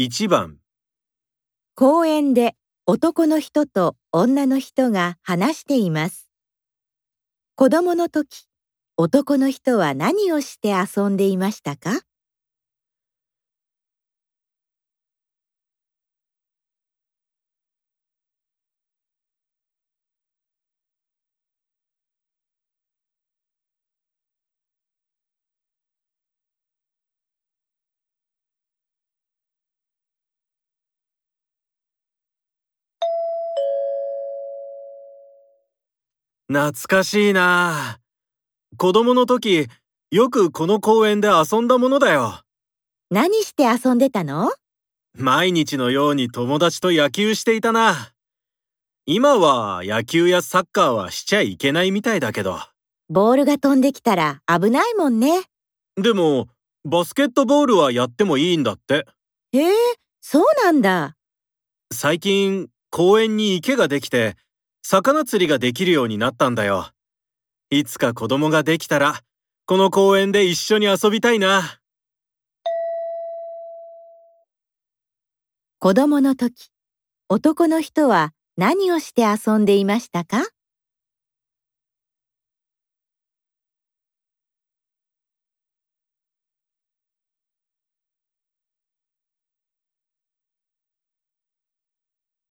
1番公園で男の人と女の人が話しています。子供の時、男の人は何をして遊んでいましたか？懐かしいな子供の時、よくこの公園で遊んだものだよ。何して遊んでたの？毎日のように友達と野球していたな。今は野球やサッカーはしちゃいけないみたいだけど。ボールが飛んできたら危ないもんね。でも、バスケットボールはやってもいいんだって。へえ、そうなんだ。最近、公園に池ができて、魚釣りができるようになったんだよ。いつか子供ができたら、この公園で一緒に遊びたいな。子供の時、男の人は何をして遊んでいましたか？